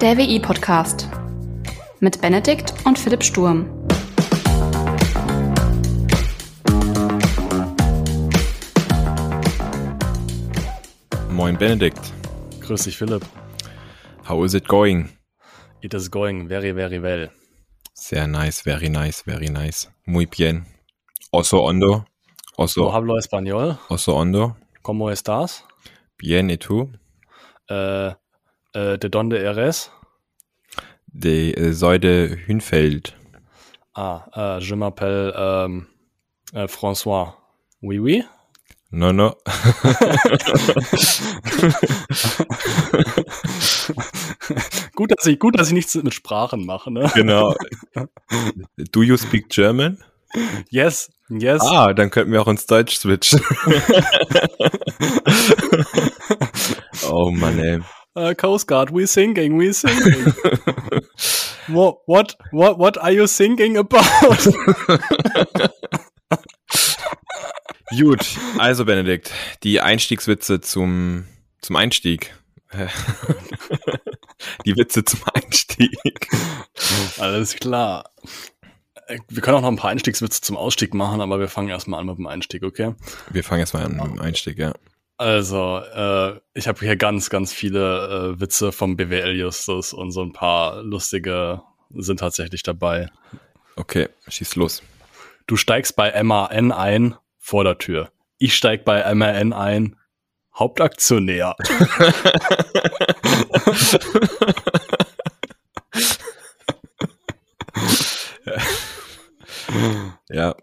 Der WI-Podcast mit Benedikt und Philipp Sturm. Moin Benedikt. Grüß dich, Philipp. How is it going? It is going very, very well. Sehr nice, very nice, very nice. Muy bien. Oso hondo. Oso, Oh, hablo español. oso hondo. ¿Cómo estás? Bien, et tú? Äh, äh, de donde eres? De äh, Säude Hünfeld. Ah, äh, je m'appelle ähm, äh, François. Oui, oui. No, no. gut, dass ich, gut, dass ich nichts mit Sprachen mache, ne? genau. Do you speak German? Yes, yes. Ah, dann könnten wir auch ins Deutsch switchen. oh Mann, ey. Äh, Coast Guard, we singing, we singing. what, what, what, what are you singing about? Gut, also Benedikt, die Einstiegswitze zum, zum Einstieg. die Witze zum Einstieg. Alles klar. Wir können auch noch ein paar Einstiegswitze zum Ausstieg machen, aber wir fangen erstmal an mit dem Einstieg, okay? Wir fangen jetzt mal an mit dem Einstieg, ja. Also, äh, ich habe hier ganz, ganz viele äh, Witze vom BWL-Justus und so ein paar lustige sind tatsächlich dabei. Okay, schieß los. Du steigst bei MAN ein, vor der Tür. Ich steig bei MAN ein, Hauptaktionär. Ja,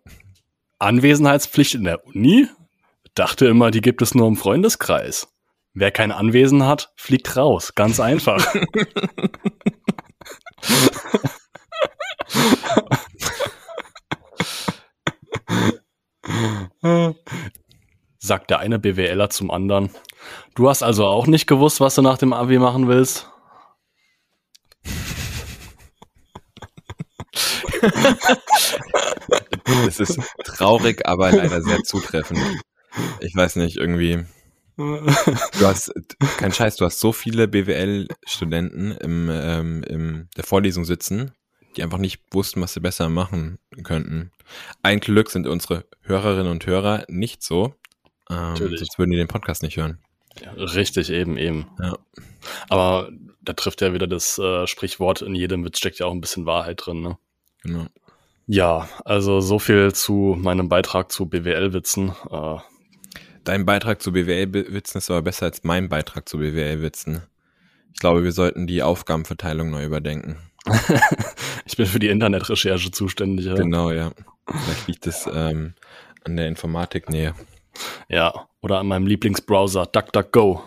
Anwesenheitspflicht in der Uni? Dachte immer, die gibt es nur im Freundeskreis. Wer kein Anwesen hat, fliegt raus. Ganz einfach. Sagt der eine BWLer zum anderen. Du hast also auch nicht gewusst, was du nach dem Abi machen willst? es ist traurig, aber leider sehr zutreffend. Ich weiß nicht, irgendwie. Du hast, kein Scheiß, du hast so viele BWL-Studenten im, ähm, im der Vorlesung sitzen, die einfach nicht wussten, was sie besser machen könnten. Ein Glück sind unsere Hörerinnen und Hörer nicht so. Ähm, sonst würden die den Podcast nicht hören. Ja, richtig, eben, eben. Ja. Aber da trifft ja wieder das äh, Sprichwort, in jedem Witz steckt ja auch ein bisschen Wahrheit drin. Ne? Genau. Ja, also so viel zu meinem Beitrag zu BWL-Witzen. Äh, Dein Beitrag zu BWL-Witzen ist aber besser als mein Beitrag zu BWL-Witzen. Ich glaube, wir sollten die Aufgabenverteilung neu überdenken. ich bin für die Internetrecherche zuständig. Ja. Genau, ja. Vielleicht liegt es ähm, an der Informatiknähe. ja, oder an meinem Lieblingsbrowser DuckDuckGo.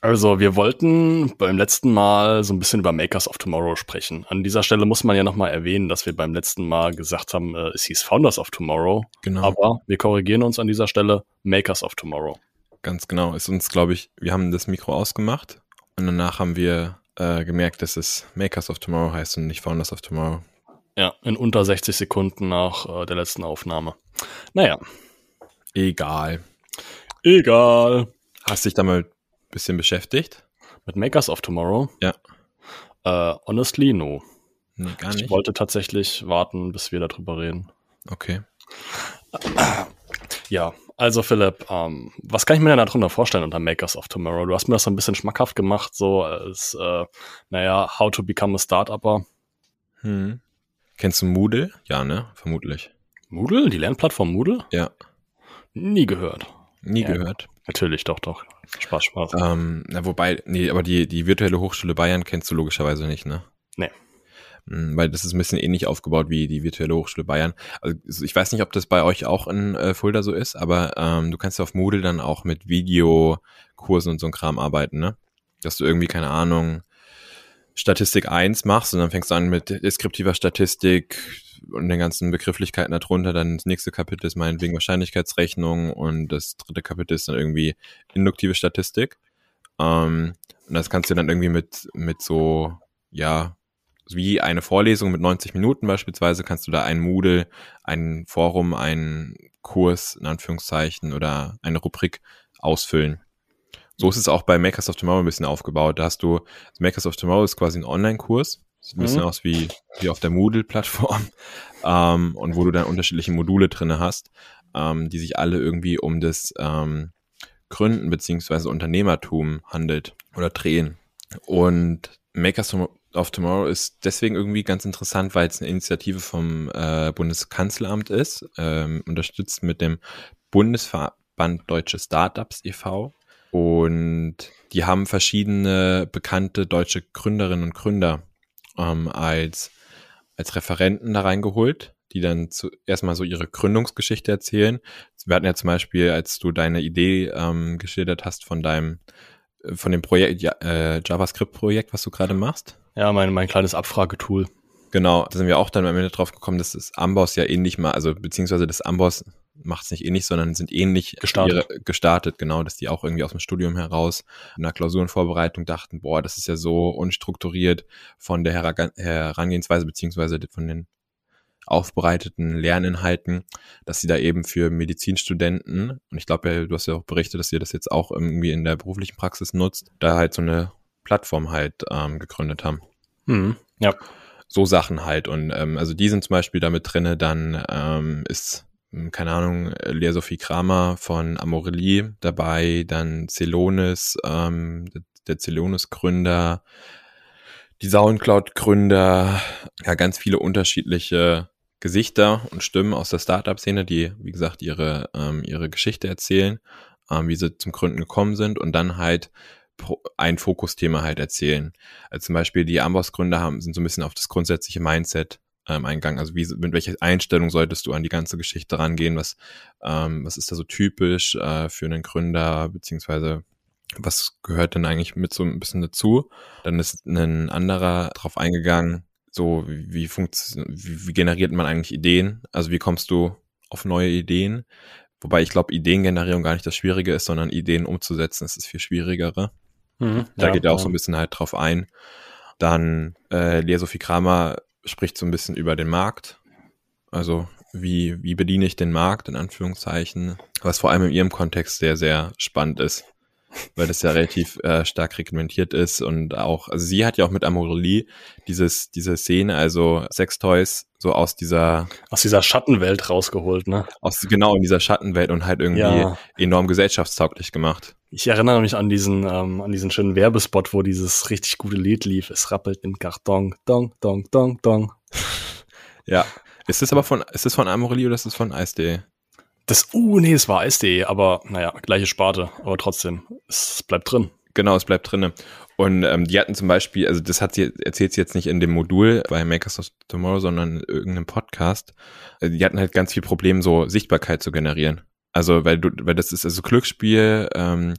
Also, wir wollten beim letzten Mal so ein bisschen über Makers of Tomorrow sprechen. An dieser Stelle muss man ja nochmal erwähnen, dass wir beim letzten Mal gesagt haben, äh, es hieß Founders of Tomorrow. Genau. Aber wir korrigieren uns an dieser Stelle Makers of Tomorrow. Ganz genau. Ist uns, glaube ich, wir haben das Mikro ausgemacht und danach haben wir äh, gemerkt, dass es Makers of Tomorrow heißt und nicht Founders of Tomorrow. Ja, in unter 60 Sekunden nach äh, der letzten Aufnahme. Naja, Egal. egal. Hast dich damit bisschen beschäftigt? Mit Makers of Tomorrow? Ja. Äh, honestly, no. Nee, gar Ich nicht. wollte tatsächlich warten, bis wir darüber reden. Okay. Ja, also Philipp, ähm, was kann ich mir denn darunter vorstellen unter Makers of Tomorrow? Du hast mir das so ein bisschen schmackhaft gemacht, so als, äh, naja, how to become a Startupper. Hm. Kennst du Moodle? Ja, ne? Vermutlich. Moodle, die Lernplattform Moodle? Ja. Nie gehört. Nie Ja. gehört. Natürlich, doch, doch. Spaß, Spaß. Ähm, na, wobei, nee, aber die, die virtuelle Hochschule Bayern kennst du logischerweise nicht, ne? Nee. Mm, Weil das ist ein bisschen ähnlich aufgebaut wie die virtuelle Hochschule Bayern. Also ich weiß nicht, ob das bei euch auch in äh, Fulda so ist, aber ähm, du kannst auf Moodle dann auch mit Videokursen und so ein Kram arbeiten, ne? Dass du irgendwie, keine Ahnung, Statistik 1 machst und dann fängst du an mit deskriptiver Statistik und den ganzen Begrifflichkeiten darunter. Dann das nächste Kapitel ist meinetwegen Wahrscheinlichkeitsrechnung und das dritte Kapitel ist dann irgendwie induktive Statistik. Ähm, und das kannst du dann irgendwie mit, mit so, ja, wie eine Vorlesung mit 90 Minuten beispielsweise, kannst du da ein Moodle, ein Forum, einen Kurs in Anführungszeichen oder eine Rubrik ausfüllen. So ist es auch bei Makers of Tomorrow ein bisschen aufgebaut. Da hast du, Makers of Tomorrow ist quasi ein Online-Kurs. Sieht ein bisschen mhm. aus wie, wie auf der Moodle-Plattform. ähm, und wo du dann unterschiedliche Module drinne hast, ähm, die sich alle irgendwie um das ähm, Gründen beziehungsweise Unternehmertum handelt oder drehen. Und Makers of Tomorrow ist deswegen irgendwie ganz interessant, weil es eine Initiative vom äh, Bundeskanzleramt ist, ähm, unterstützt mit dem Bundesverband Deutsche Startups e.V. Und die haben verschiedene bekannte deutsche Gründerinnen und Gründer ähm, als, als Referenten da reingeholt, die dann zu, erstmal so ihre Gründungsgeschichte erzählen. Wir hatten ja zum Beispiel, als du deine Idee ähm, geschildert hast von deinem von dem Projekt, äh, JavaScript-Projekt, was du gerade machst. Ja, mein, mein kleines Abfragetool. Genau, da sind wir auch dann am Ende drauf gekommen, dass das Amboss ja ähnlich mal, also beziehungsweise das Amboss macht es nicht ähnlich, sondern sind ähnlich gestartet. Ihre, gestartet, genau, dass die auch irgendwie aus dem Studium heraus in der Klausurenvorbereitung dachten, boah, das ist ja so unstrukturiert von der Herangehensweise beziehungsweise von den aufbereiteten Lerninhalten, dass sie da eben für Medizinstudenten, und ich glaube, du hast ja auch berichtet, dass ihr das jetzt auch irgendwie in der beruflichen Praxis nutzt, da halt so eine Plattform halt ähm, gegründet haben. Mhm, ja. So Sachen halt. Und ähm, also die sind zum Beispiel damit drinne, dann ähm, ist hm, keine Ahnung, Lea Sophie Kramer von Amorelie dabei, dann Celonis, ähm, der Celonis-Gründer, die Soundcloud-Gründer, ja, ganz viele unterschiedliche Gesichter und Stimmen aus der Startup-Szene, die, wie gesagt, ihre, ähm, ihre Geschichte erzählen, ähm, wie sie zum Gründen gekommen sind. Und dann halt ein Fokusthema halt erzählen. Also zum Beispiel die Amboss-Gründer haben, sind so ein bisschen auf das grundsätzliche Mindset ähm, eingegangen. Also wie, mit welcher Einstellung solltest du an die ganze Geschichte rangehen? Was, ähm, was ist da so typisch äh, für einen Gründer, beziehungsweise was gehört denn eigentlich mit so ein bisschen dazu? Dann ist ein anderer drauf eingegangen, so wie, wie, wie, generiert man eigentlich Ideen? Also wie kommst du auf neue Ideen? Wobei ich glaube, Ideengenerierung gar nicht das Schwierige ist, sondern Ideen umzusetzen, ist das viel schwierigere. Mhm, da ja, geht er auch ja. so ein bisschen halt drauf ein. Dann äh, Lea Sophie Kramer spricht so ein bisschen über den Markt. Also wie, wie bediene ich den Markt in Anführungszeichen, was vor allem in ihrem Kontext sehr, sehr spannend ist weil das ja relativ äh, stark reglementiert ist und auch, also sie hat ja auch mit Amorelie dieses, diese Szene, also Sextoys, so aus dieser aus dieser Schattenwelt rausgeholt, ne? Aus genau in dieser Schattenwelt und halt irgendwie ja. enorm gesellschaftstauglich gemacht. Ich erinnere mich an diesen ähm, an diesen schönen Werbespot, wo dieses richtig gute Lied lief. Es rappelt im Karton, dong, dong, dong, dong. ja, ist das aber von ist das von Amorelie oder ist das von Ice.de? Das, uh, nee, es war SD, aber naja, gleiche Sparte, aber trotzdem, es bleibt drin. Genau, es bleibt drinne. Und ähm, die hatten zum Beispiel, also das hat sie, erzählt sie jetzt nicht in dem Modul bei Makers of Tomorrow, sondern in irgendeinem Podcast. Also die hatten halt ganz viel Probleme, so Sichtbarkeit zu generieren. Also, weil du, weil das ist also Glücksspiel, ähm,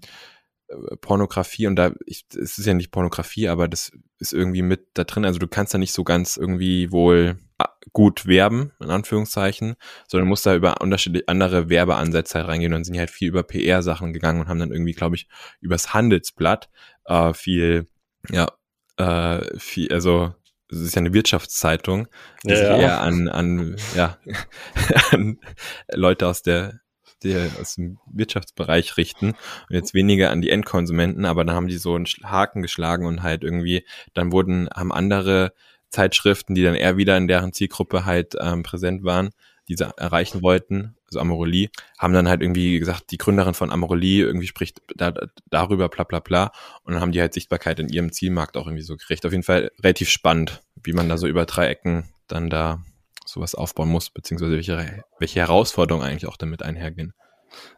Pornografie und da, ich, es ist ja nicht Pornografie, aber das ist irgendwie mit da drin. Also du kannst da nicht so ganz irgendwie wohl gut werben, in Anführungszeichen, sondern musst da über unterschiedliche andere Werbeansätze halt reingehen und sind halt viel über PR-Sachen gegangen und haben dann irgendwie, glaube ich, übers Handelsblatt äh, viel, ja, äh, viel, also es ist ja eine Wirtschaftszeitung, die ja, sich eher ja. an, an, ja, an Leute aus der aus dem Wirtschaftsbereich richten und jetzt weniger an die Endkonsumenten, aber dann haben die so einen Haken geschlagen und halt irgendwie, dann wurden, haben andere Zeitschriften, die dann eher wieder in deren Zielgruppe halt ähm, präsent waren, die sie erreichen wollten, also Amorelie, haben dann halt irgendwie gesagt, die Gründerin von Amorelie irgendwie spricht da, darüber, bla bla bla. Und dann haben die halt Sichtbarkeit in ihrem Zielmarkt auch irgendwie so gekriegt. Auf jeden Fall relativ spannend, wie man da so über drei Ecken dann da sowas aufbauen muss, beziehungsweise welche, welche Herausforderungen eigentlich auch damit einhergehen.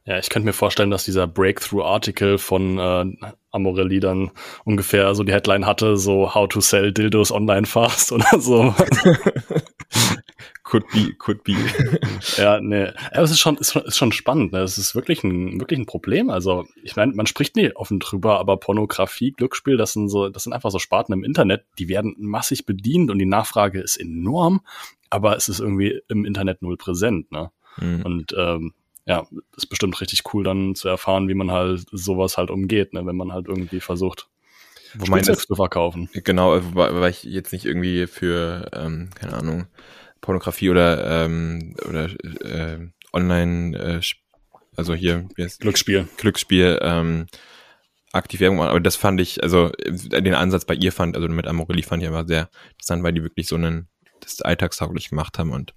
Ja, ich könnte mir vorstellen, dass dieser Breakthrough-Artikel von äh, Amorelli dann ungefähr so die Headline hatte, so How to sell Dildos online fast oder so. could be, could be. ja, nee. Aber es ist schon, ist, ist schon spannend. Ne? Es ist wirklich ein, wirklich ein Problem. Also, ich meine, man spricht nie offen drüber, aber Pornografie, Glücksspiel, das sind so, das sind einfach so Sparten im Internet, die werden massig bedient und die Nachfrage ist enorm aber es ist irgendwie im Internet null präsent, ne? Mhm. Und ähm, ja, ist bestimmt richtig cool dann zu erfahren, wie man halt sowas halt umgeht, ne, wenn man halt irgendwie versucht, Wobei das, zu verkaufen. Genau, weil ich jetzt nicht irgendwie für, ähm, keine Ahnung, Pornografie oder, ähm, oder äh, Online, äh, also hier, wie heißt Glücksspiel. Glücksspiel, ähm, aktiv Werbung machen. Aber das fand ich, also den Ansatz bei ihr fand, also mit Amorelli fand ich immer sehr interessant, weil die wirklich so einen, das alltagstauglich gemacht haben und.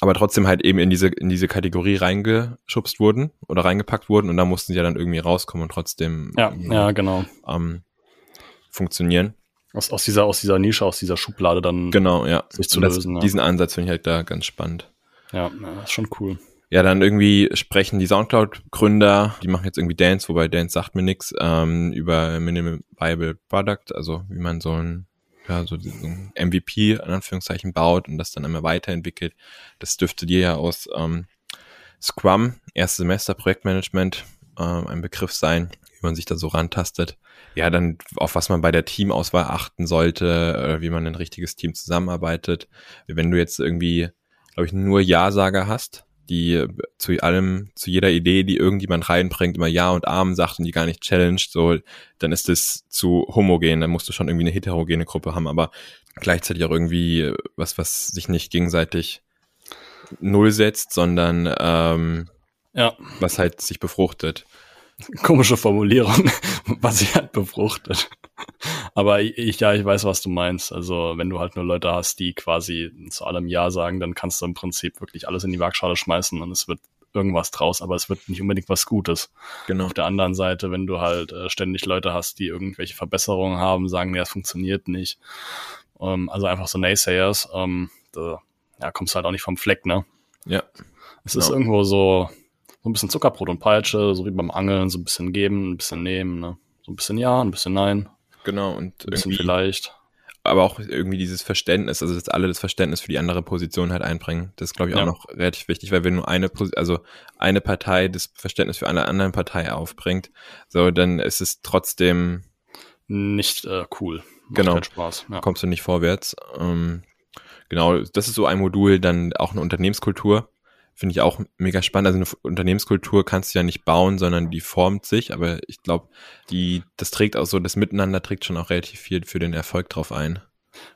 Aber trotzdem halt eben in diese, in diese Kategorie reingeschubst wurden oder reingepackt wurden und da mussten sie ja dann irgendwie rauskommen und trotzdem ja, ja, genau. Ähm, funktionieren. Aus, aus, dieser, aus dieser Nische, aus dieser Schublade dann genau, ja. sich zu lösen. Das, ja. Diesen Ansatz finde ich halt da ganz spannend. Ja, das ist schon cool. Ja, dann irgendwie sprechen die Soundcloud-Gründer, die machen jetzt irgendwie Dance, wobei Dance sagt mir nichts, ähm, über Minimal Viable Product, also wie man so ein, ja, so diesen MVP in Anführungszeichen baut und das dann immer weiterentwickelt. Das dürfte dir ja aus ähm, Scrum, erstes Semester Projektmanagement, ähm, ein Begriff sein, wie man sich da so rantastet. Ja, dann auf was man bei der Teamauswahl achten sollte, äh, wie man ein richtiges Team zusammenarbeitet. Wenn du jetzt irgendwie, glaube ich, nur Ja-Sager hast, die zu allem, zu jeder Idee, die irgendjemand reinbringt, immer Ja und Amen sagt und die gar nicht challenged, so, dann ist das zu homogen, dann musst du schon irgendwie eine heterogene Gruppe haben, aber gleichzeitig auch irgendwie was, was sich nicht gegenseitig null setzt, sondern ähm, ja. was halt sich befruchtet. Komische Formulierung, was sich halt befruchtet. Aber ich, ja, ich weiß, was du meinst. Also, wenn du halt nur Leute hast, die quasi zu allem Ja sagen, dann kannst du im Prinzip wirklich alles in die Waagschale schmeißen und es wird irgendwas draus, aber es wird nicht unbedingt was Gutes. Genau. Auf der anderen Seite, wenn du halt äh, ständig Leute hast, die irgendwelche Verbesserungen haben, sagen, ja, es funktioniert nicht. Ähm, also einfach so Naysayers, ähm, da ja, kommst halt auch nicht vom Fleck, ne? Ja. Es genau. ist irgendwo so, so ein bisschen Zuckerbrot und Peitsche, so wie beim Angeln, so ein bisschen geben, ein bisschen nehmen, ne? So ein bisschen ja, ein bisschen nein. Genau, und ein bisschen vielleicht. Aber auch irgendwie dieses Verständnis, also dass alle das Verständnis für die andere Position halt einbringen. Das ist, glaube ich, auch ja. noch relativ wichtig, weil wenn nur eine, also eine Partei das Verständnis für eine andere Partei aufbringt, so, dann ist es trotzdem nicht äh, cool. Macht genau. Spaß. Ja. Kommst du nicht vorwärts. Ähm, genau, das ist so ein Modul, dann auch eine Unternehmenskultur finde ich auch mega spannend. Also eine Unternehmenskultur kannst du ja nicht bauen, sondern die formt sich. Aber ich glaube, die, das trägt auch so, das Miteinander trägt schon auch relativ viel für den Erfolg drauf ein.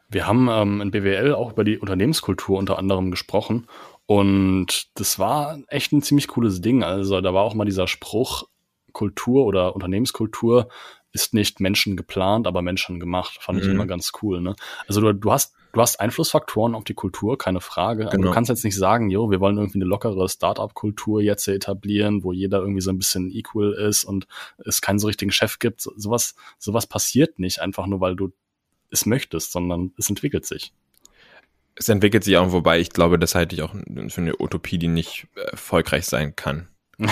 Wir haben ähm, in BWL auch über die Unternehmenskultur unter anderem gesprochen. Und das war echt ein ziemlich cooles Ding. Also da war auch mal dieser Spruch, Kultur oder Unternehmenskultur ist nicht Menschen geplant, aber Menschen gemacht. Fand ich mhm. immer ganz cool. Ne? Also du, du hast du hast Einflussfaktoren auf die Kultur, keine Frage. Aber genau. du kannst jetzt nicht sagen, jo, wir wollen irgendwie eine lockere Startup-Kultur jetzt etablieren, wo jeder irgendwie so ein bisschen equal ist und es keinen so richtigen Chef gibt. So, sowas, sowas passiert nicht einfach nur, weil du es möchtest, sondern es entwickelt sich. Es entwickelt sich auch, wobei ich glaube, das halte ich auch für eine Utopie, die nicht erfolgreich sein kann.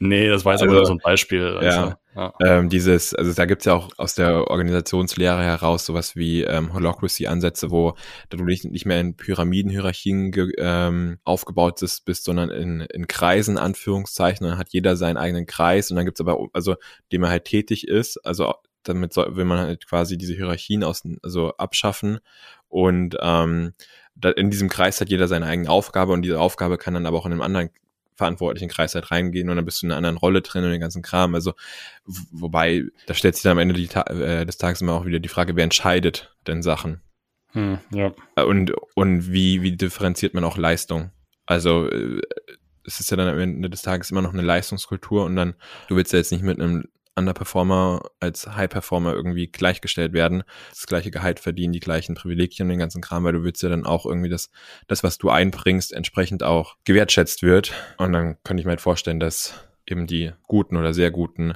nee, das war jetzt also, nur so ein Beispiel. Also, ja, Ähm, dieses, also da gibt's ja auch aus der Organisationslehre heraus sowas wie ähm, Holocracy-Ansätze, wo du nicht, nicht mehr in Pyramidenhierarchien ähm, aufgebaut bist, bist, sondern in, in Kreisen, Anführungszeichen, dann hat jeder seinen eigenen Kreis und dann gibt's aber, also dem er halt tätig ist, also damit soll, will man halt quasi diese Hierarchien aus, also abschaffen und ähm, da, in diesem Kreis hat jeder seine eigene Aufgabe und diese Aufgabe kann dann aber auch in einem anderen verantwortlichen Kreis halt reingehen und dann bist du in einer anderen Rolle drin und den ganzen Kram. Also, wobei, da stellt sich dann am Ende die, äh, des Tages immer auch wieder die Frage, wer entscheidet denn Sachen? Hm, ja. Äh, und, und wie, wie differenziert man auch Leistung? Also, äh, es ist ja dann am Ende des Tages immer noch eine Leistungskultur und dann, du willst ja jetzt nicht mit einem Underperformer als High-Performer irgendwie gleichgestellt werden, das gleiche Gehalt verdienen, die gleichen Privilegien den ganzen Kram, weil du willst ja dann auch irgendwie das, das, was du einbringst, entsprechend auch gewertschätzt wird. Und dann könnte ich mir halt vorstellen, dass eben die Guten oder sehr Guten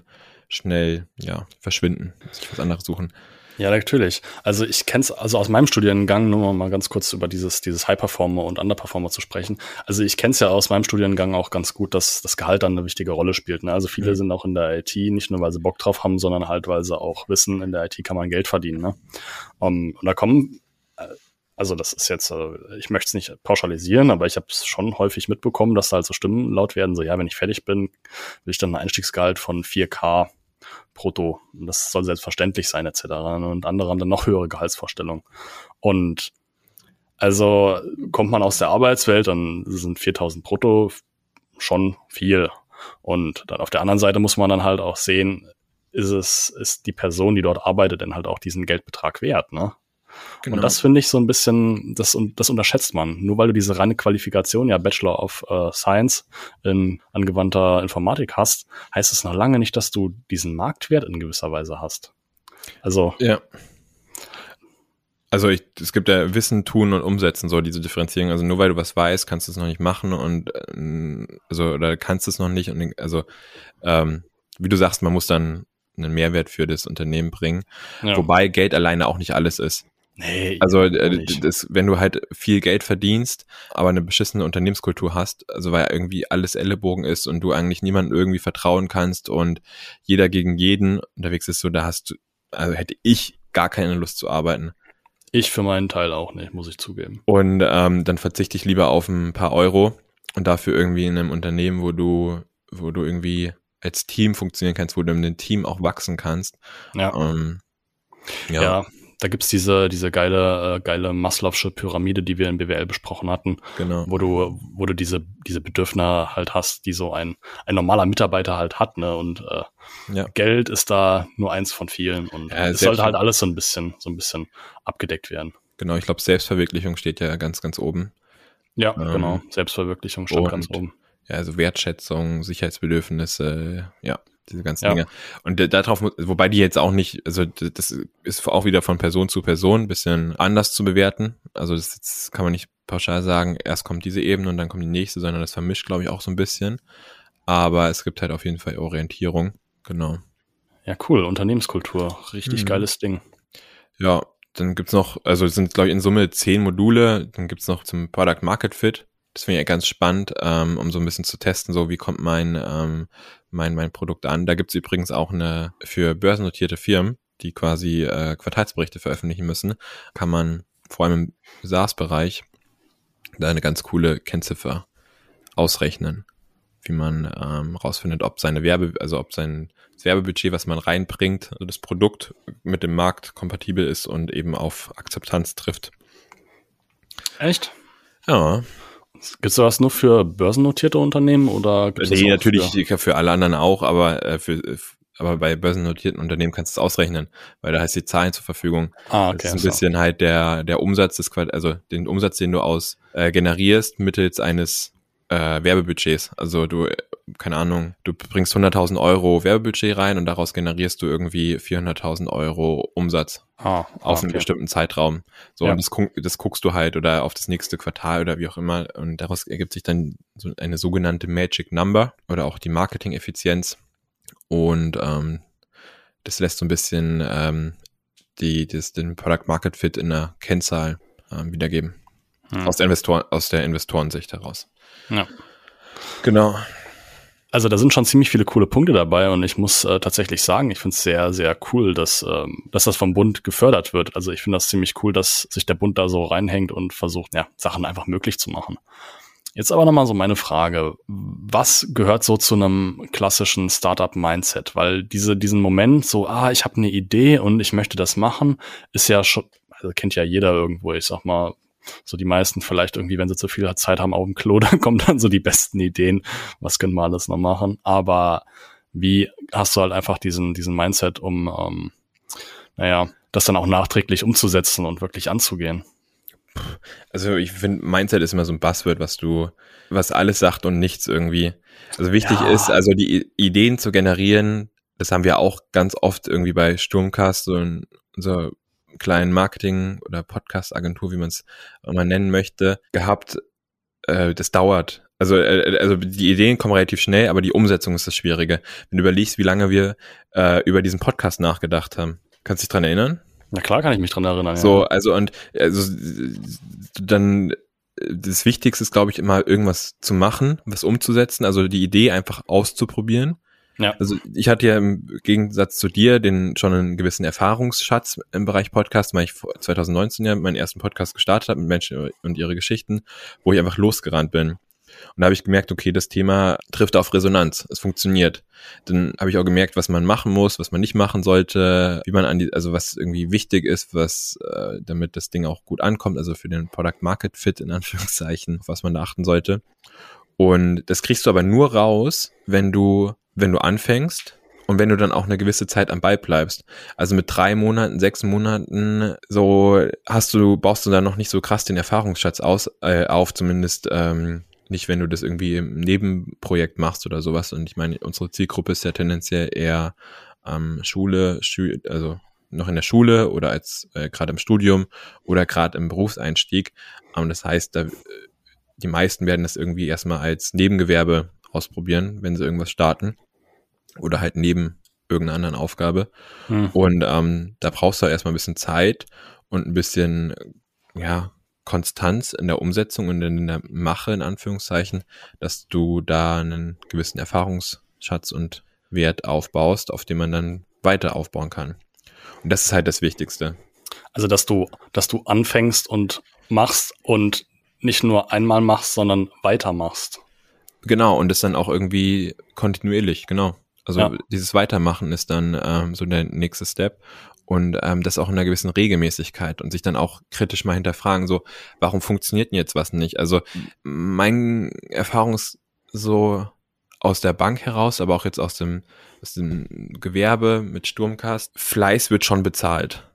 schnell, ja, verschwinden, sich was anderes suchen. Ja, natürlich. Also ich kenne es also aus meinem Studiengang, nur mal ganz kurz über dieses, dieses High-Performer und Underperformer zu sprechen. Also ich kenne es ja aus meinem Studiengang auch ganz gut, dass das Gehalt dann eine wichtige Rolle spielt. Ne? Also viele mhm. sind auch in der IT, nicht nur weil sie Bock drauf haben, sondern halt, weil sie auch wissen, in der IT kann man Geld verdienen. Ne? Um, und da kommen, äh, also das ist jetzt, äh, ich möchte es nicht pauschalisieren, aber ich habe es schon häufig mitbekommen, dass da halt so Stimmen laut werden, so ja, wenn ich fertig bin, will ich dann ein Einstiegsgehalt von 4K brutto. Das soll selbstverständlich sein, etc. Und andere haben dann noch höhere Gehaltsvorstellungen. Und also kommt man aus der Arbeitswelt, dann sind 4000 brutto schon viel. Und dann auf der anderen Seite muss man dann halt auch sehen, ist es, ist die Person, die dort arbeitet, denn halt auch diesen Geldbetrag wert, ne? Genau. Und das finde ich so ein bisschen, das, das unterschätzt man. Nur weil du diese reine Qualifikation, ja Bachelor of uh, Science in angewandter Informatik hast, heißt es noch lange nicht, dass du diesen Marktwert in gewisser Weise hast. Also. Ja. Also ich, es gibt ja Wissen, Tun und Umsetzen, so diese Differenzierung. Also nur weil du was weißt, kannst du es noch nicht machen und äh, also oder kannst es noch nicht. Und also ähm, wie du sagst, man muss dann einen Mehrwert für das Unternehmen bringen. Ja. Wobei Geld alleine auch nicht alles ist. Nee, also äh, das, wenn du halt viel Geld verdienst, aber eine beschissene Unternehmenskultur hast, also weil irgendwie alles Ellenbogen ist und du eigentlich niemandem irgendwie vertrauen kannst und jeder gegen jeden unterwegs ist, so da hast du, also hätte ich gar keine Lust zu arbeiten. Ich für meinen Teil auch nicht, muss ich zugeben. Und ähm, dann verzichte ich lieber auf ein paar Euro und dafür irgendwie in einem Unternehmen, wo du, wo du irgendwie als Team funktionieren kannst, wo du in dem Team auch wachsen kannst. Ja. Ähm, ja. ja. Da gibt's diese, diese geile, äh, geile Maslow'sche Pyramide, die wir in BWL besprochen hatten. Genau. Wo du, wo du diese, diese Bedürfnisse halt hast, die so ein, ein normaler Mitarbeiter halt hat, ne? Und äh, ja. Geld ist da nur eins von vielen. Und ja, es sollte halt alles so ein bisschen, so ein bisschen abgedeckt werden. Genau, ich glaube, Selbstverwirklichung steht ja ganz, ganz oben. Ja, ähm, genau. Selbstverwirklichung steht ganz oben ja, also Wertschätzung, Sicherheitsbedürfnisse, ja, diese ganzen ja. Dinge. Und darauf, wobei die jetzt auch nicht, also das ist auch wieder von Person zu Person ein bisschen anders zu bewerten. Also das, das kann man nicht pauschal sagen, erst kommt diese Ebene und dann kommt die nächste, sondern das vermischt, glaube ich, auch so ein bisschen. Aber es gibt halt auf jeden Fall Orientierung, genau. Ja, cool, Unternehmenskultur, richtig mhm. geiles Ding. Ja, dann gibt's noch, also es sind, glaube ich, in Summe zehn Module, dann gibt's noch zum Product Market Fit, das finde ich ja ganz spannend, ähm, um so ein bisschen zu testen, so wie kommt mein, ähm, mein, mein Produkt an. Da gibt's übrigens auch eine für börsennotierte Firmen, die quasi äh, Quartalsberichte veröffentlichen müssen, kann man vor allem im SaaS-Bereich da eine ganz coole Kennziffer ausrechnen, wie man ähm, rausfindet, ob seine Werbe, also ob sein Werbebudget, was man reinbringt, also das Produkt mit dem Markt kompatibel ist und eben auf Akzeptanz trifft. Echt? Ja. Gibt es sowas nur für börsennotierte Unternehmen oder gibt's Nee, natürlich für? für alle anderen auch, aber äh, für aber bei börsennotierten Unternehmen kannst du es ausrechnen, weil da hast du die Zahlen zur Verfügung. Ah, okay. Das ist ein bisschen halt der der Umsatz des also den Umsatz, den du aus äh, generierst mittels eines äh, Werbebudgets. Also du, keine Ahnung, du bringst 100.000 Euro Werbebudget rein und daraus generierst du irgendwie 400.000 Euro Umsatz ah, auf okay. einen bestimmten Zeitraum. So, ja. und das, das guckst du halt oder auf das nächste Quartal oder wie auch immer und daraus ergibt sich dann so eine sogenannte Magic Number oder auch die Marketing-Effizienz und ähm, das lässt so ein bisschen ähm, die, das, den Product Market Fit in der Kennzahl ähm, wiedergeben. Hm. Aus der Investoren, aus der Investorensicht heraus. Ja. Genau. Also da sind schon ziemlich viele coole Punkte dabei und ich muss äh, tatsächlich sagen, ich finde es sehr, sehr cool, dass, ähm, dass das vom Bund gefördert wird. Also ich finde das ziemlich cool, dass sich der Bund da so reinhängt und versucht, ja, Sachen einfach möglich zu machen. Jetzt aber nochmal so meine Frage. Was gehört so zu einem klassischen Startup-Mindset? Weil diese, diesen Moment so, ah, ich habe eine Idee und ich möchte das machen, ist ja schon, also kennt ja jeder irgendwo, ich sag mal, so die meisten vielleicht irgendwie, wenn sie zu viel Zeit haben auf dem Klo, dann kommen dann so die besten Ideen, was können wir alles noch machen. Aber wie hast du halt einfach diesen, diesen Mindset, um, ähm, naja, das dann auch nachträglich umzusetzen und wirklich anzugehen? Also ich finde, Mindset ist immer so ein Buzzword, was du, was alles sagt und nichts irgendwie. Also wichtig ja. ist, also die Ideen zu generieren, das haben wir auch ganz oft irgendwie bei Sturmcast und unser kleinen Marketing- oder Podcast-Agentur, wie man es immer nennen möchte, gehabt. Äh, das dauert. Also, äh, also die Ideen kommen relativ schnell, aber die Umsetzung ist das Schwierige. Wenn du überlegst, wie lange wir äh, über diesen Podcast nachgedacht haben. Kannst du dich dran erinnern? Na klar kann ich mich dran erinnern. So, ja. also und also dann das Wichtigste ist, glaube ich, immer irgendwas zu machen, was umzusetzen, also die Idee einfach auszuprobieren ja. Also ich hatte ja im Gegensatz zu dir den schon einen gewissen Erfahrungsschatz im Bereich Podcast, weil ich 2019 ja meinen ersten Podcast gestartet habe mit Menschen und ihre Geschichten, wo ich einfach losgerannt bin. Und da habe ich gemerkt, okay, das Thema trifft auf Resonanz. Es funktioniert. Dann habe ich auch gemerkt, was man machen muss, was man nicht machen sollte, wie man an die, also was irgendwie wichtig ist, was, äh, damit das Ding auch gut ankommt, also für den Product Market Fit in Anführungszeichen, auf was man da achten sollte. Und das kriegst du aber nur raus, wenn du wenn du anfängst und wenn du dann auch eine gewisse Zeit am Ball bleibst. Also mit drei Monaten, sechs Monaten, so hast du, baust du dann noch nicht so krass den Erfahrungsschatz aus, äh, auf, zumindest ähm, nicht, wenn du das irgendwie im Nebenprojekt machst oder sowas. Und ich meine, unsere Zielgruppe ist ja tendenziell eher ähm, Schule, Schü also noch in der Schule oder als äh, gerade im Studium oder gerade im Berufseinstieg. Ähm, das heißt, da, die meisten werden das irgendwie erstmal als Nebengewerbe ausprobieren, wenn sie irgendwas starten oder halt neben irgendeiner anderen Aufgabe. Hm. Und ähm, da brauchst du erstmal ein bisschen Zeit und ein bisschen, ja, Konstanz in der Umsetzung und in der Mache, in Anführungszeichen, dass du da einen gewissen Erfahrungsschatz und Wert aufbaust, auf den man dann weiter aufbauen kann. Und das ist halt das Wichtigste. Also, dass du, dass du anfängst und machst und nicht nur einmal machst, sondern weitermachst. Genau, und das dann auch irgendwie kontinuierlich, genau. Also ja. dieses Weitermachen ist dann ähm, so der nächste Step und ähm, das auch in einer gewissen Regelmäßigkeit und sich dann auch kritisch mal hinterfragen, so, warum funktioniert denn jetzt was nicht? Also mein Erfahrungs so aus der Bank heraus, aber auch jetzt aus dem, aus dem Gewerbe mit Sturmcast, Fleiß wird schon bezahlt.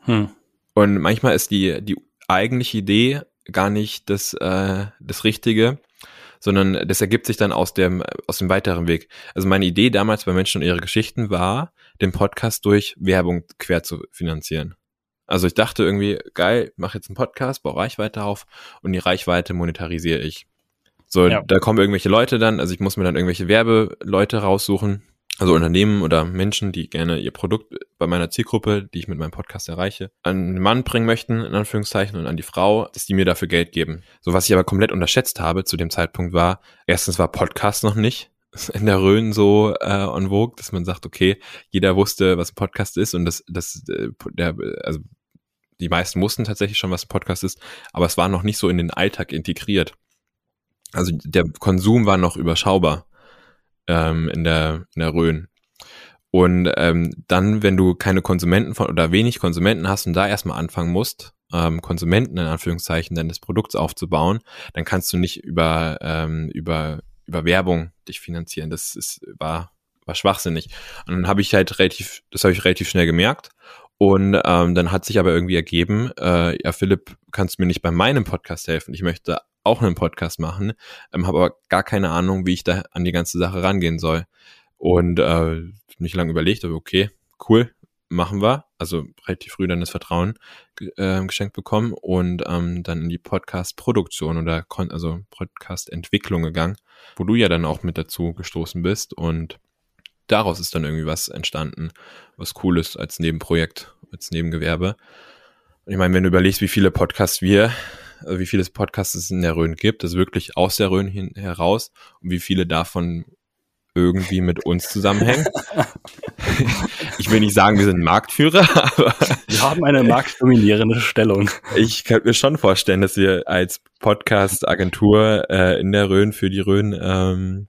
Hm. Und manchmal ist die, die eigentliche Idee gar nicht das, äh, das Richtige, sondern das ergibt sich dann aus dem, aus dem weiteren Weg. Also meine Idee damals bei Menschen und ihre Geschichten war, den Podcast durch Werbung quer zu finanzieren. Also ich dachte irgendwie, geil, mach jetzt einen Podcast, baue Reichweite auf und die Reichweite monetarisiere ich. So, ja. da kommen irgendwelche Leute dann, also ich muss mir dann irgendwelche Werbeleute raussuchen, also Unternehmen oder Menschen, die gerne ihr Produkt bei meiner Zielgruppe, die ich mit meinem Podcast erreiche, an den Mann bringen möchten, in Anführungszeichen, und an die Frau, dass die mir dafür Geld geben. So was ich aber komplett unterschätzt habe zu dem Zeitpunkt war, erstens war Podcast noch nicht in der Rhön so äh, on vogue, dass man sagt, okay, jeder wusste, was ein Podcast ist und das, das, äh, der, also die meisten wussten tatsächlich schon, was ein Podcast ist, aber es war noch nicht so in den Alltag integriert. Also der Konsum war noch überschaubar ähm, in der in der Rhön. Und ähm, dann, wenn du keine Konsumenten von oder wenig Konsumenten hast und da erstmal anfangen musst, ähm, Konsumenten in Anführungszeichen deines Produkts aufzubauen, dann kannst du nicht über ähm, über über Werbung dich finanzieren. Das ist war war schwachsinnig. Und dann habe ich halt relativ, das habe ich relativ schnell gemerkt. Und ähm, dann hat sich aber irgendwie ergeben, äh, ja Philipp, kannst du mir nicht bei meinem Podcast helfen? Ich möchte auch einen Podcast machen, ähm, habe aber gar keine Ahnung, wie ich da an die ganze Sache rangehen soll. Und äh, nicht lange überlegt, aber okay, cool, machen wir. Also relativ früh dann das Vertrauen äh, geschenkt bekommen und ähm, dann in die Podcast-Produktion oder also Podcast-Entwicklung gegangen, wo du ja dann auch mit dazu gestoßen bist und daraus ist dann irgendwie was entstanden, was cool ist als Nebenprojekt, als Nebengewerbe. Und ich meine, wenn du überlegst, wie viele Podcasts wir äh, wie viele Podcasts es in der Rhön gibt, das wirklich aus der Rhön hin, heraus und wie viele davon irgendwie mit uns zusammenhängen. ich will nicht sagen, wir sind Marktführer, aber wir haben eine marktdominierende Stellung. Ich könnte mir schon vorstellen, dass wir als Podcast-Agentur äh, in der Rhön für die Rhön ähm,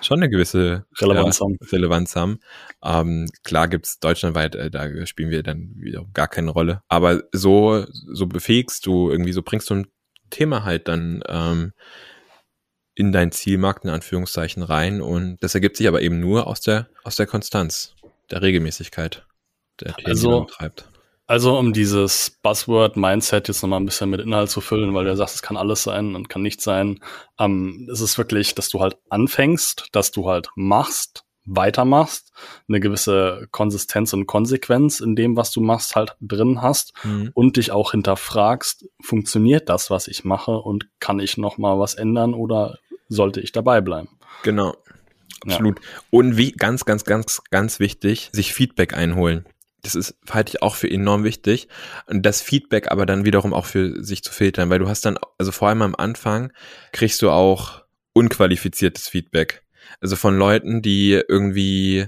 schon eine gewisse Relevanz ja, haben. Relevanz haben. Ähm, klar gibt's deutschlandweit, äh, da spielen wir dann wieder gar keine Rolle. Aber so, so befähigst du irgendwie, so bringst du ein Thema halt dann ähm, in dein Zielmarkt in Anführungszeichen rein und das ergibt sich aber eben nur aus der aus der Konstanz, der Regelmäßigkeit, der Themen, also, treibt. Also um dieses Buzzword-Mindset jetzt nochmal ein bisschen mit Inhalt zu füllen, weil du sagst, es kann alles sein und kann nicht sein. Ähm, es ist wirklich, dass du halt anfängst, dass du halt machst, weitermachst, eine gewisse Konsistenz und Konsequenz in dem, was du machst, halt drin hast mhm. und dich auch hinterfragst, funktioniert das, was ich mache und kann ich nochmal was ändern oder sollte ich dabei bleiben? Genau. Absolut. Ja. Und wie ganz, ganz, ganz, ganz wichtig, sich Feedback einholen das ist, halte ich auch für enorm wichtig. Und das Feedback aber dann wiederum auch für sich zu filtern, weil du hast dann, also vor allem am Anfang, kriegst du auch unqualifiziertes Feedback. Also von Leuten, die irgendwie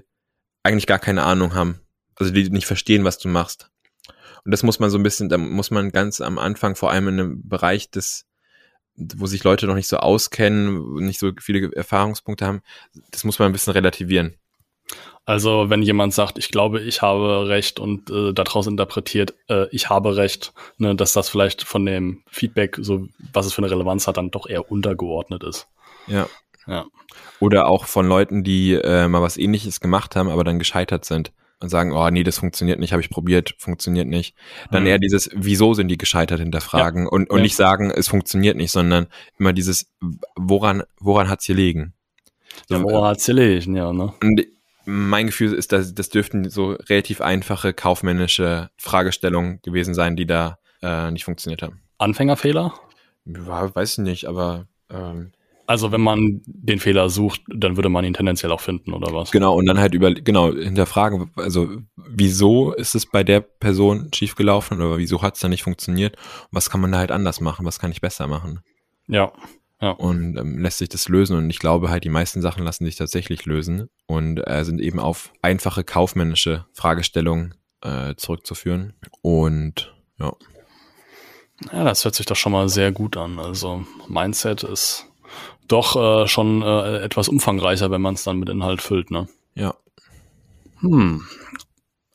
eigentlich gar keine Ahnung haben. Also die nicht verstehen, was du machst. Und das muss man so ein bisschen, da muss man ganz am Anfang, vor allem in einem Bereich des, wo sich Leute noch nicht so auskennen, nicht so viele Erfahrungspunkte haben, das muss man ein bisschen relativieren. Also wenn jemand sagt, ich glaube, ich habe recht und äh, daraus interpretiert, äh, ich habe recht, ne, dass das vielleicht von dem Feedback, so was es für eine Relevanz hat, dann doch eher untergeordnet ist. Ja, Ja. Oder auch von Leuten, die äh, mal was ähnliches gemacht haben, aber dann gescheitert sind und sagen, oh nee, das funktioniert nicht, habe ich probiert, funktioniert nicht. Dann Mhm. eher dieses, wieso sind die gescheitert hinterfragen und, und Ja. nicht sagen, es funktioniert nicht, sondern immer dieses, woran, woran hat's hier liegen? Ja, So, Mora hat's gelegen, ja, ne? und mein Gefühl ist, dass das dürften so relativ einfache kaufmännische Fragestellungen gewesen sein, die da äh, nicht funktioniert haben. Anfängerfehler? Ja, weiß ich nicht, aber ähm, Also wenn man den Fehler sucht, dann würde man ihn tendenziell auch finden, oder was? genau, und dann halt über genau hinterfragen, also wieso ist es bei der Person schiefgelaufen oder wieso hat es da nicht funktioniert? Was kann man da halt anders machen? Was kann ich besser machen? Ja. Und ähm, lässt sich das lösen? Und ich glaube halt, die meisten Sachen lassen sich tatsächlich lösen und äh, sind eben auf einfache kaufmännische Fragestellungen äh, zurückzuführen. Und ja. Ja, das hört sich doch schon mal sehr gut an. Also Mindset ist doch äh, schon äh, etwas umfangreicher, wenn man es dann mit Inhalt füllt, ne? Ja, Hm.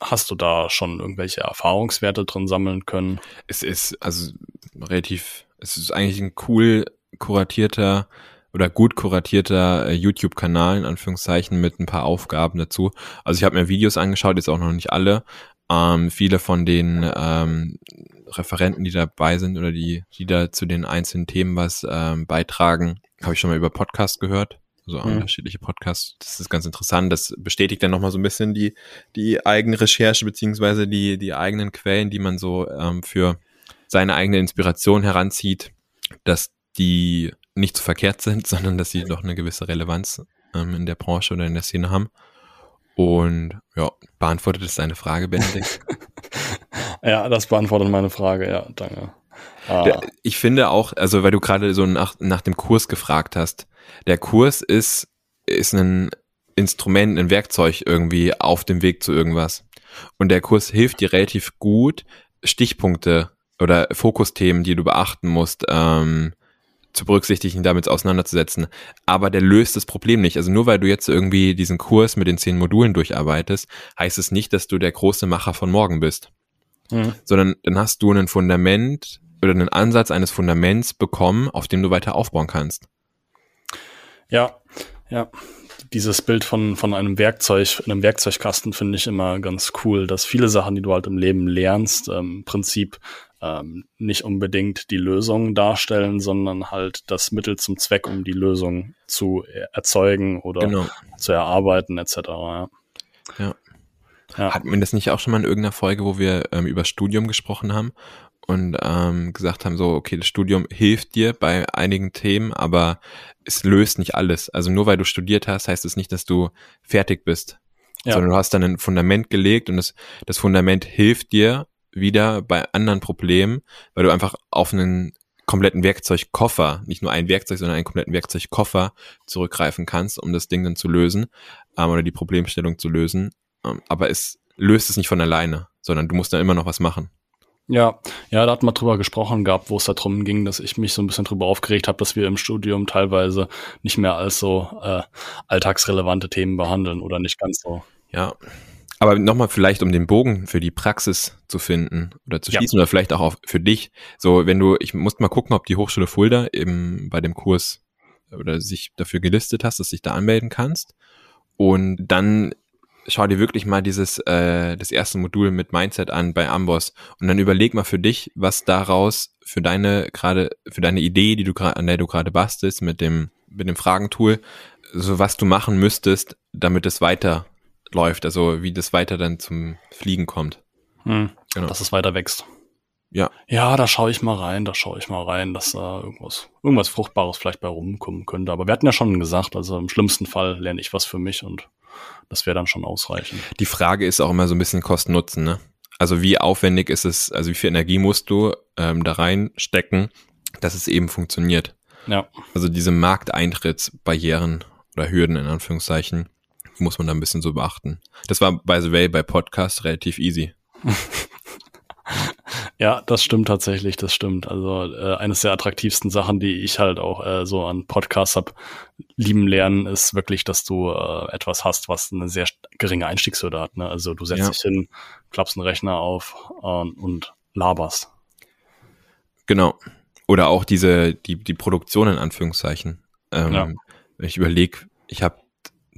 Hast du da schon irgendwelche Erfahrungswerte drin sammeln können? es ist also relativ, es ist eigentlich ein cool kuratierter oder gut kuratierter äh, YouTube-Kanal in Anführungszeichen mit ein paar Aufgaben dazu. Also ich habe mir Videos angeschaut, jetzt auch noch nicht alle. Ähm, viele von den ähm, Referenten, die dabei sind oder die, die da zu den einzelnen Themen was ähm, beitragen, habe ich schon mal über Podcast gehört. Also Mhm. unterschiedliche Podcasts. Das ist ganz interessant. Das bestätigt dann nochmal so ein bisschen die, die eigene Recherche beziehungsweise die, die eigenen Quellen, die man so ähm, für seine eigene Inspiration heranzieht, dass die nicht so verkehrt sind, sondern dass sie doch eine gewisse Relevanz ähm, in der Branche oder in der Szene haben. Und ja, beantwortet es deine Frage, Benedikt? Ja, das beantwortet meine Frage, ja, danke. Ah, ich finde auch, also weil du gerade so nach, nach dem Kurs gefragt hast, der Kurs ist, ist ein Instrument, ein Werkzeug irgendwie auf dem Weg zu irgendwas. Und der Kurs hilft dir relativ gut, Stichpunkte oder Fokusthemen, die du beachten musst, ähm, zu berücksichtigen, damit auseinanderzusetzen. Aber der löst das Problem nicht. Also nur weil du jetzt irgendwie diesen Kurs mit den zehn Modulen durcharbeitest, heißt es nicht, dass du der große Macher von morgen bist hm. sondern dann hast du ein Fundament oder einen Ansatz eines Fundaments bekommen, auf dem du weiter aufbauen kannst. Ja, ja. Dieses Bild von, von einem Werkzeug, einem Werkzeugkasten finde ich immer ganz cool, dass viele Sachen, die du halt im Leben lernst, ähm, im Prinzip ähm, nicht unbedingt die Lösung darstellen, sondern halt das Mittel zum Zweck, um die Lösung zu er- erzeugen oder Genau. zu erarbeiten etc. Ja. Ja. Ja. Hatten wir das nicht auch schon mal in irgendeiner Folge, wo wir ähm, über Studium gesprochen haben und ähm, gesagt haben, so, okay, das Studium hilft dir bei einigen Themen, aber es löst nicht alles. Also nur weil du studiert hast, heißt es nicht, dass du fertig bist, Ja. sondern du hast dann ein Fundament gelegt und das, das Fundament hilft dir wieder bei anderen Problemen, weil du einfach auf einen kompletten Werkzeugkoffer, nicht nur ein Werkzeug, sondern einen kompletten Werkzeugkoffer zurückgreifen kannst, um das Ding dann zu lösen ähm, oder die Problemstellung zu lösen. Ähm, aber es löst es nicht von alleine, sondern du musst dann immer noch was machen. Ja, ja, da hat man drüber gesprochen gehabt, wo es darum ging, dass ich mich so ein bisschen drüber aufgeregt habe, dass wir im Studium teilweise nicht mehr als so äh, alltagsrelevante Themen behandeln oder nicht ganz so. Ja. Aber nochmal vielleicht, um den Bogen für die Praxis zu finden oder zu Ja. schließen oder vielleicht auch für dich. So, wenn du, ich muss mal gucken, ob die Hochschule Fulda eben bei dem Kurs oder sich dafür gelistet hast, dass du dich da anmelden kannst. Und dann schau dir wirklich mal dieses, äh, das erste Modul mit Mindset an bei Amboss und dann überleg mal für dich, was daraus für deine gerade, für deine Idee, die du gerade, an der du gerade bastelst, mit dem, mit dem Fragentool, so was du machen müsstest, damit es weiter läuft, also wie das weiter dann zum Fliegen kommt. Hm, Genau. dass es weiter wächst. Ja. Ja, da schaue ich mal rein, da schaue ich mal rein, dass da irgendwas, irgendwas Fruchtbares vielleicht bei rumkommen könnte. Aber wir hatten ja schon gesagt, also im schlimmsten Fall lerne ich was für mich und das wäre dann schon ausreichend. Die Frage ist auch immer so ein bisschen Kosten-Nutzen, ne? Also wie aufwendig ist es, also wie viel Energie musst du ähm, da reinstecken, dass es eben funktioniert. Ja, Also diese Markteintrittsbarrieren oder Hürden in Anführungszeichen muss man da ein bisschen so beachten. Das war by the way bei Podcast relativ easy. ja, das stimmt tatsächlich, das stimmt. Also äh, eines der attraktivsten Sachen, die ich halt auch äh, so an Podcasts hab lieben lernen, ist wirklich, dass du äh, etwas hast, was eine sehr geringe Einstiegshürde hat. Ne? Also du setzt Ja. dich hin, klappst einen Rechner auf äh, und laberst. Genau. Oder auch diese, die, die Produktion in Anführungszeichen. Ähm, Ja. Ich überlege, ich habe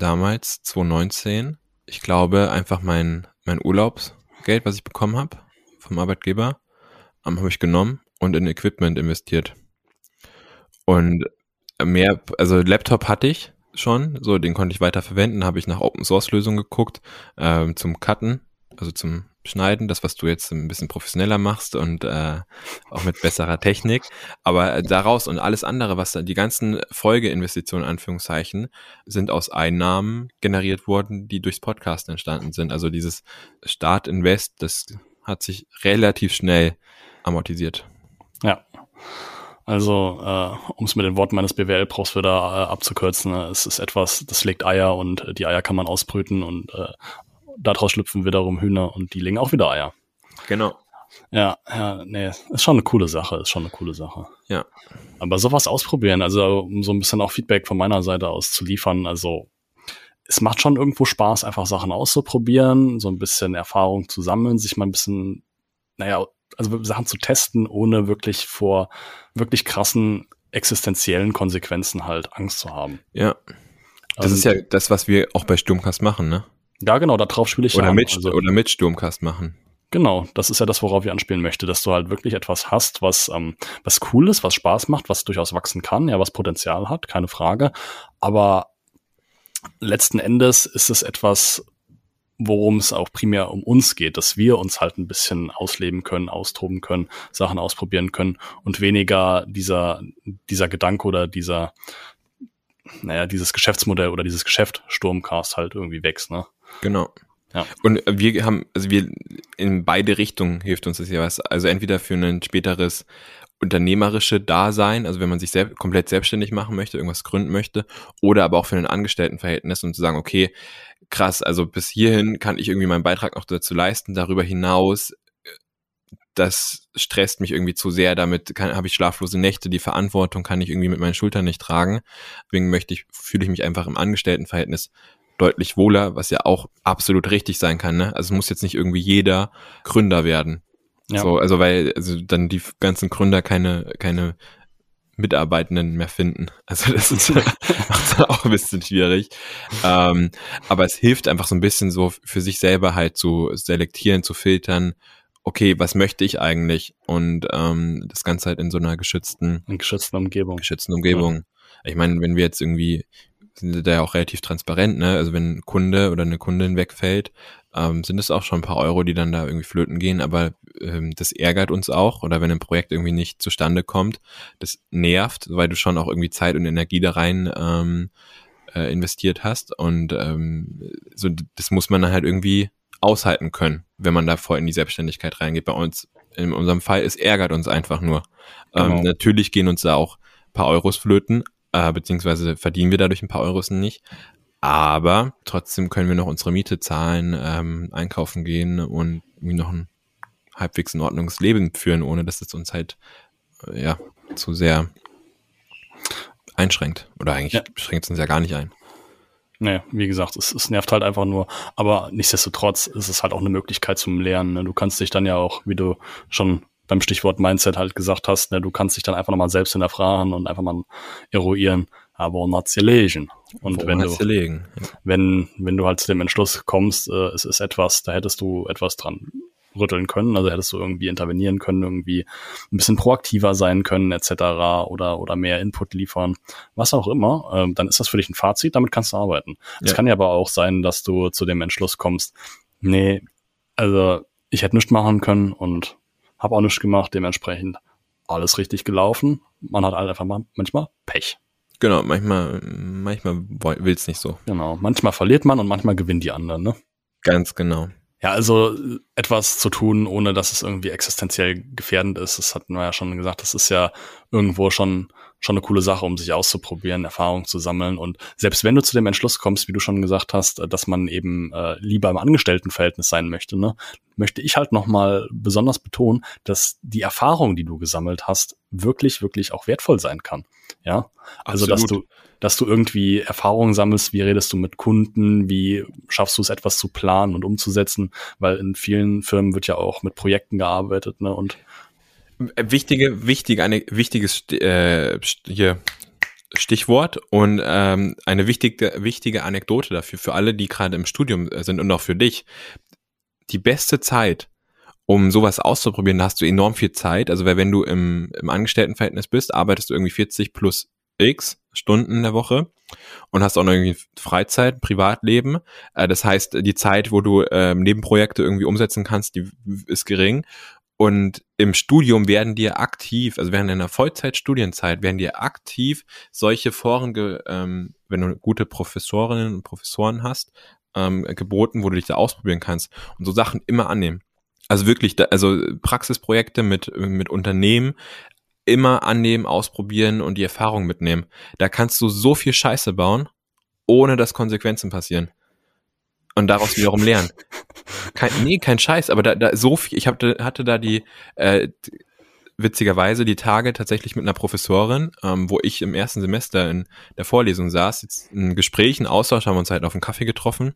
damals, 2019, ich glaube, einfach mein, mein Urlaubsgeld, was ich bekommen habe vom Arbeitgeber, ähm, habe ich genommen und in Equipment investiert. Und mehr, also Laptop hatte ich schon, so den konnte ich weiter verwenden, habe ich nach Open Source Lösungen geguckt, ähm, zum Cutten, also zum Schneiden, das, was du jetzt ein bisschen professioneller machst und äh, auch mit besserer Technik. Aber daraus und alles andere, was da, die ganzen Folgeinvestitionen, Anführungszeichen, sind aus Einnahmen generiert worden, die durchs Podcast entstanden sind. Also dieses Start Invest, das hat sich relativ schnell amortisiert. Ja. Also, äh, um es mit den Worten meines BWL-Profs wieder äh, abzukürzen, äh, es ist etwas, das legt Eier und äh, die Eier kann man ausbrüten und äh, daraus schlüpfen wiederum Hühner und die legen auch wieder Eier. Genau. Ja, ja, nee, ist schon eine coole Sache, ist schon eine coole Sache. Ja. Aber sowas ausprobieren, also um so ein bisschen auch Feedback von meiner Seite aus zu liefern, also es macht schon irgendwo Spaß, einfach Sachen auszuprobieren, so ein bisschen Erfahrung zu sammeln, sich mal ein bisschen, naja, also Sachen zu testen, ohne wirklich vor wirklich krassen existenziellen Konsequenzen halt Angst zu haben. Ja. Das Also- ist ja das, was wir auch bei Sturmcast machen, ne? Ja, genau, darauf spiele ich ja Oder an. mit, Also- oder mit Sturmcast machen. Genau, das ist ja das, worauf ich anspielen möchte, dass du halt wirklich etwas hast, was, ähm, was cool ist, was Spaß macht, was durchaus wachsen kann, ja, was Potenzial hat, keine Frage. Aber letzten Endes ist es etwas, worum es auch primär um uns geht, dass wir uns halt ein bisschen ausleben können, austoben können, Sachen ausprobieren können und weniger dieser, dieser Gedanke oder dieser, naja, dieses Geschäftsmodell oder dieses Geschäft Sturmcast halt irgendwie wächst, ne? Genau. Ja. Und wir haben, also wir in beide Richtungen hilft uns das ja was. Also entweder für ein späteres unternehmerische Dasein, also wenn man sich selb komplett selbstständig machen möchte, irgendwas gründen möchte, oder aber auch für ein Angestelltenverhältnis, um zu sagen, okay, krass, also bis hierhin kann ich irgendwie meinen Beitrag noch dazu leisten, darüber hinaus, das stresst mich irgendwie zu sehr, damit habe ich schlaflose Nächte, die Verantwortung kann ich irgendwie mit meinen Schultern nicht tragen. Deswegen möchte ich, fühle ich mich einfach im Angestelltenverhältnis deutlich wohler, was ja auch absolut richtig sein kann. Ne? Also es muss jetzt nicht irgendwie jeder Gründer werden. Ja. So, also weil also dann die ganzen Gründer keine keine Mitarbeitenden mehr finden. Also das ist auch ein bisschen schwierig. Ähm, aber es hilft einfach so ein bisschen so für sich selber halt zu selektieren, zu filtern. Okay, was möchte ich eigentlich? Und ähm, das Ganze halt in so einer geschützten In geschützter Umgebung. geschützten Umgebung. Ich meine, wenn wir jetzt irgendwie sind da ja auch relativ transparent, ne? Also wenn ein Kunde oder eine Kundin wegfällt, ähm, sind es auch schon ein paar Euro, die dann da irgendwie flöten gehen, aber ähm, das ärgert uns auch oder wenn ein Projekt irgendwie nicht zustande kommt, das nervt, weil du schon auch irgendwie Zeit und Energie da rein ähm, äh, investiert hast und ähm, so das muss man dann halt irgendwie aushalten können, wenn man da voll in die Selbstständigkeit reingeht. Bei uns, in unserem Fall, es ärgert uns einfach nur. Ähm, Genau. natürlich gehen uns da auch ein paar Euros flöten, äh, beziehungsweise verdienen wir dadurch ein paar Euros nicht. Aber trotzdem können wir noch unsere Miete zahlen, ähm, einkaufen gehen und irgendwie noch ein halbwegs in Ordnungs Leben führen, ohne dass es uns halt äh, ja zu sehr einschränkt. Oder eigentlich Ja. schränkt es uns ja gar nicht ein. Nee, wie gesagt, es, es nervt halt einfach nur. Aber nichtsdestotrotz ist es halt auch eine Möglichkeit zum Lernen. Ne? Du kannst dich dann ja auch, wie du schon beim Stichwort Mindset halt gesagt hast, ne, du kannst dich dann einfach nochmal selbst hinterfragen und einfach mal eruieren, aber not gelesen. Und wenn du? Ja. wenn, wenn du halt zu dem Entschluss kommst, äh, es ist etwas, da hättest du etwas dran rütteln können, also hättest du irgendwie intervenieren können, irgendwie ein bisschen proaktiver sein können, etc. oder, oder mehr Input liefern, was auch immer, ähm, dann ist das für dich ein Fazit, damit kannst du arbeiten. Es Ja. kann ja aber auch sein, dass du zu dem Entschluss kommst, nee, also ich hätte nichts machen können und habe auch nichts gemacht, dementsprechend alles richtig gelaufen. Man hat halt einfach mal manchmal Pech. Genau, manchmal, manchmal will es nicht so. Genau. Manchmal verliert man und manchmal gewinnen die anderen, ne? Ganz genau. Ja, also etwas zu tun, ohne dass es irgendwie existenziell gefährdend ist, das hatten wir ja schon gesagt, das ist ja irgendwo schon, schon eine coole Sache, um sich auszuprobieren, Erfahrung zu sammeln. Und selbst wenn du zu dem Entschluss kommst, wie du schon gesagt hast, äh, dass man eben äh, lieber im Angestelltenverhältnis sein möchte, ne, möchte ich halt nochmal besonders betonen, dass die Erfahrung, die du gesammelt hast, wirklich, wirklich auch wertvoll sein kann. Ja, also dass Absolut. du, dass du irgendwie Erfahrungen sammelst, wie redest du mit Kunden, wie schaffst du es etwas zu planen und umzusetzen, weil in vielen Firmen wird ja auch mit Projekten gearbeitet, ne? Und Wichtige, wichtige, eine wichtiges äh, hier Stichwort und ähm, eine wichtige, wichtige Anekdote dafür, für alle, die gerade im Studium sind und auch für dich. Die beste Zeit, um sowas auszuprobieren, da hast du enorm viel Zeit. Also wenn du im, im Angestelltenverhältnis bist, arbeitest du irgendwie 40 plus X Stunden in der Woche und hast auch noch irgendwie Freizeit, Privatleben. Äh, das heißt, die Zeit, wo du äh, Nebenprojekte irgendwie umsetzen kannst, die ist gering. Und im Studium werden dir aktiv, also während deiner Vollzeitstudienzeit, werden dir aktiv solche Foren, ähm, wenn du gute Professorinnen und Professoren hast, ähm, geboten, wo du dich da ausprobieren kannst und so Sachen immer annehmen. Also wirklich, da, also Praxisprojekte mit, mit Unternehmen immer annehmen, ausprobieren und die Erfahrung mitnehmen. Da kannst du so viel Scheiße bauen, ohne dass Konsequenzen passieren und daraus wiederum lernen. Kein, nee, kein Scheiß, aber da, da so viel, ich hab, hatte da die, äh, witzigerweise die Tage tatsächlich mit einer Professorin, ähm, wo ich im ersten Semester in der Vorlesung saß, jetzt ein Gespräch, ein Austausch, haben wir uns halt auf einen Kaffee getroffen.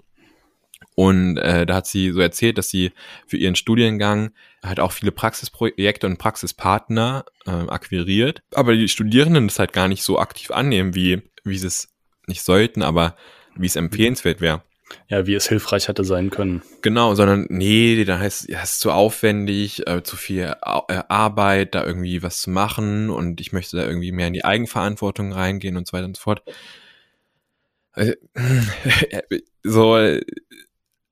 Und äh, da hat sie so erzählt, dass sie für ihren Studiengang halt auch viele Praxisprojekte und Praxispartner äh, akquiriert, aber die Studierenden das halt gar nicht so aktiv annehmen, wie, wie sie es nicht sollten, aber wie es empfehlenswert wäre ja, wie es hilfreich hätte sein können. Genau, sondern nee, da heißt, ja, es ist zu aufwendig, äh, zu viel äh, Arbeit, da irgendwie was zu machen und ich möchte da irgendwie mehr in die Eigenverantwortung reingehen und so weiter und so fort. Äh, so,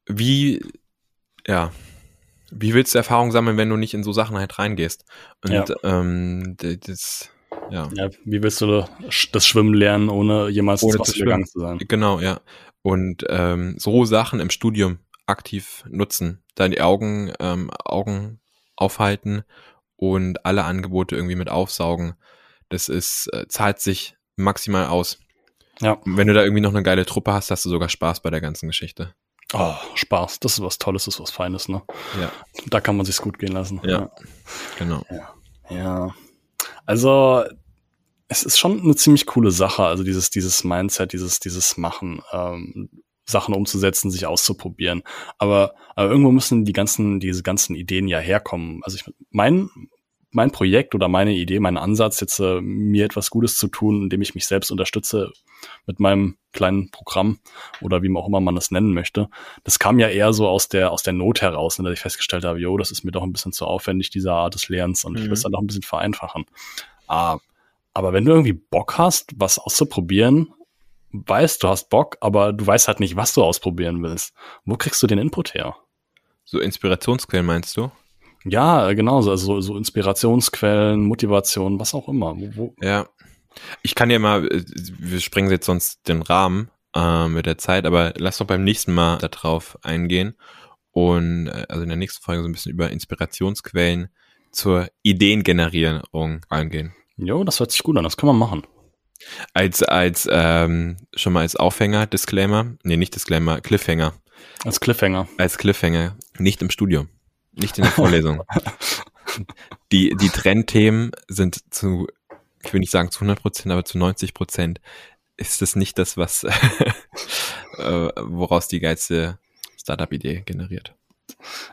wie, ja, wie willst du Erfahrung sammeln, wenn du nicht in so Sachen halt reingehst? Und ja. ähm, das, ja. ja. Wie willst du das Schwimmen lernen, ohne jemals ohne zu gegangen zu sein? Genau, ja und ähm, so Sachen im Studium aktiv nutzen, die Augen, ähm, Augen aufhalten und alle Angebote irgendwie mit aufsaugen. Das ist, äh, zahlt sich maximal aus. Ja. Wenn du da irgendwie noch eine geile Truppe hast, hast du sogar Spaß bei der ganzen Geschichte. Oh, Spaß, das ist was Tolles, das ist was Feines, ne? Ja. Da kann man sich's gut gehen lassen. Ja, ja. genau. Ja. ja. Also, es ist schon eine ziemlich coole Sache, also dieses, dieses Mindset, dieses, dieses Machen, ähm, Sachen umzusetzen, sich auszuprobieren. Aber, aber irgendwo müssen die ganzen, diese ganzen Ideen ja herkommen. Also ich, mein, mein Projekt oder meine Idee, mein Ansatz, jetzt äh, mir etwas Gutes zu tun, indem ich mich selbst unterstütze mit meinem kleinen Programm oder wie auch immer man das nennen möchte, das kam ja eher so aus der aus der Not heraus, ne, dass ich festgestellt habe, jo, das ist mir doch ein bisschen zu aufwendig, diese Art des Lernens und mhm. ich will es dann doch ein bisschen vereinfachen. Ah, aber wenn du irgendwie Bock hast, was auszuprobieren, weißt, du hast Bock, aber du weißt halt nicht, was du ausprobieren willst. Wo kriegst du den Input her? So Inspirationsquellen meinst du? Ja, genau, also so, so Inspirationsquellen, Motivation, was auch immer. Wo, wo? Ja. Ich kann ja mal, äh, wir sprengen jetzt sonst den Rahmen äh, mit der Zeit, aber lass doch beim nächsten Mal darauf eingehen und äh, also in der nächsten Folge so ein bisschen über Inspirationsquellen zur Ideengenerierung eingehen. Jo, das hört sich gut an, das kann man machen. Als, als, ähm, schon mal als Aufhänger, Disclaimer, nee, nicht Disclaimer, Cliffhanger. Als Cliffhanger. Als Cliffhanger, nicht im Studio, nicht in der Vorlesung. die, die Trendthemen sind zu, ich will nicht sagen zu 100 Prozent, aber zu 90 Prozent ist das nicht das, was, äh, woraus die geilste Startup-Idee generiert.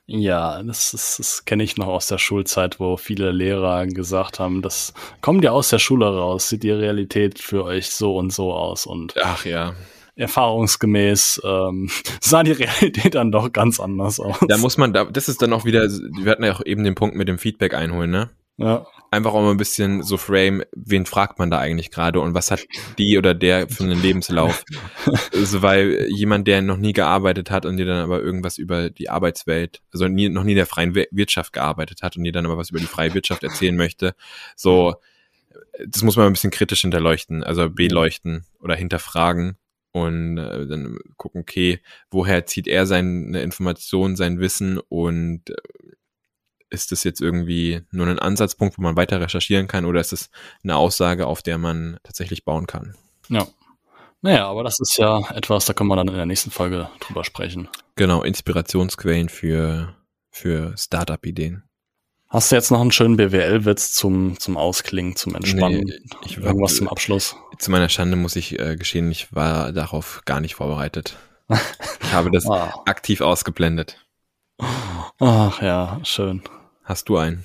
Ja, das, ist, das kenne ich noch aus der Schulzeit, wo viele Lehrer gesagt haben, das kommt ja aus der Schule raus, sieht die Realität für euch so und so aus und ach ja. Erfahrungsgemäß ähm, sah die Realität dann doch ganz anders aus. Da muss man, da, das ist dann auch wieder, wir hatten ja auch eben den Punkt mit dem Feedback einholen, ne? Ja. Einfach auch mal ein bisschen so frame, wen fragt man da eigentlich gerade und was hat die oder der für einen Lebenslauf? also, weil jemand, der noch nie gearbeitet hat und dir dann aber irgendwas über die Arbeitswelt, also nie, noch nie in der freien Wirtschaft gearbeitet hat und dir dann aber was über die freie Wirtschaft erzählen möchte, so, das muss man ein bisschen kritisch hinterleuchten, also beleuchten oder hinterfragen und äh, dann gucken, okay, woher zieht er seine Information, sein Wissen und äh, ist das jetzt irgendwie nur ein Ansatzpunkt, wo man weiter recherchieren kann oder ist es eine Aussage, auf der man tatsächlich bauen kann? Ja. Naja, aber das ist ja etwas, da können wir dann in der nächsten Folge drüber sprechen. Genau, Inspirationsquellen für, für Startup-Ideen. Hast du jetzt noch einen schönen BWL-Witz zum, zum Ausklingen, zum Entspannen? Nee, ich, Irgendwas zum Abschluss? Zu meiner Schande muss ich äh, gestehen, ich war darauf gar nicht vorbereitet. Ich habe das oh. aktiv ausgeblendet. Ach ja, schön. Hast du einen?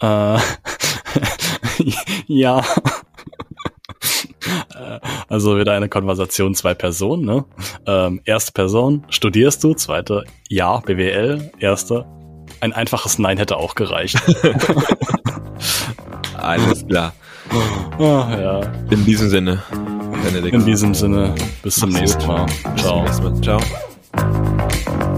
Äh, ja. Also wieder eine Konversation zwei Personen. Ne? Ähm, erste Person, studierst du? Zweite, ja, BWL. Erste, ein einfaches Nein hätte auch gereicht. Alles klar. Oh, ja. In diesem Sinne, Benedikt. In diesem Sinne, bis zum nächsten Mal. Ciao. Bis zum nächsten Mal. Ciao.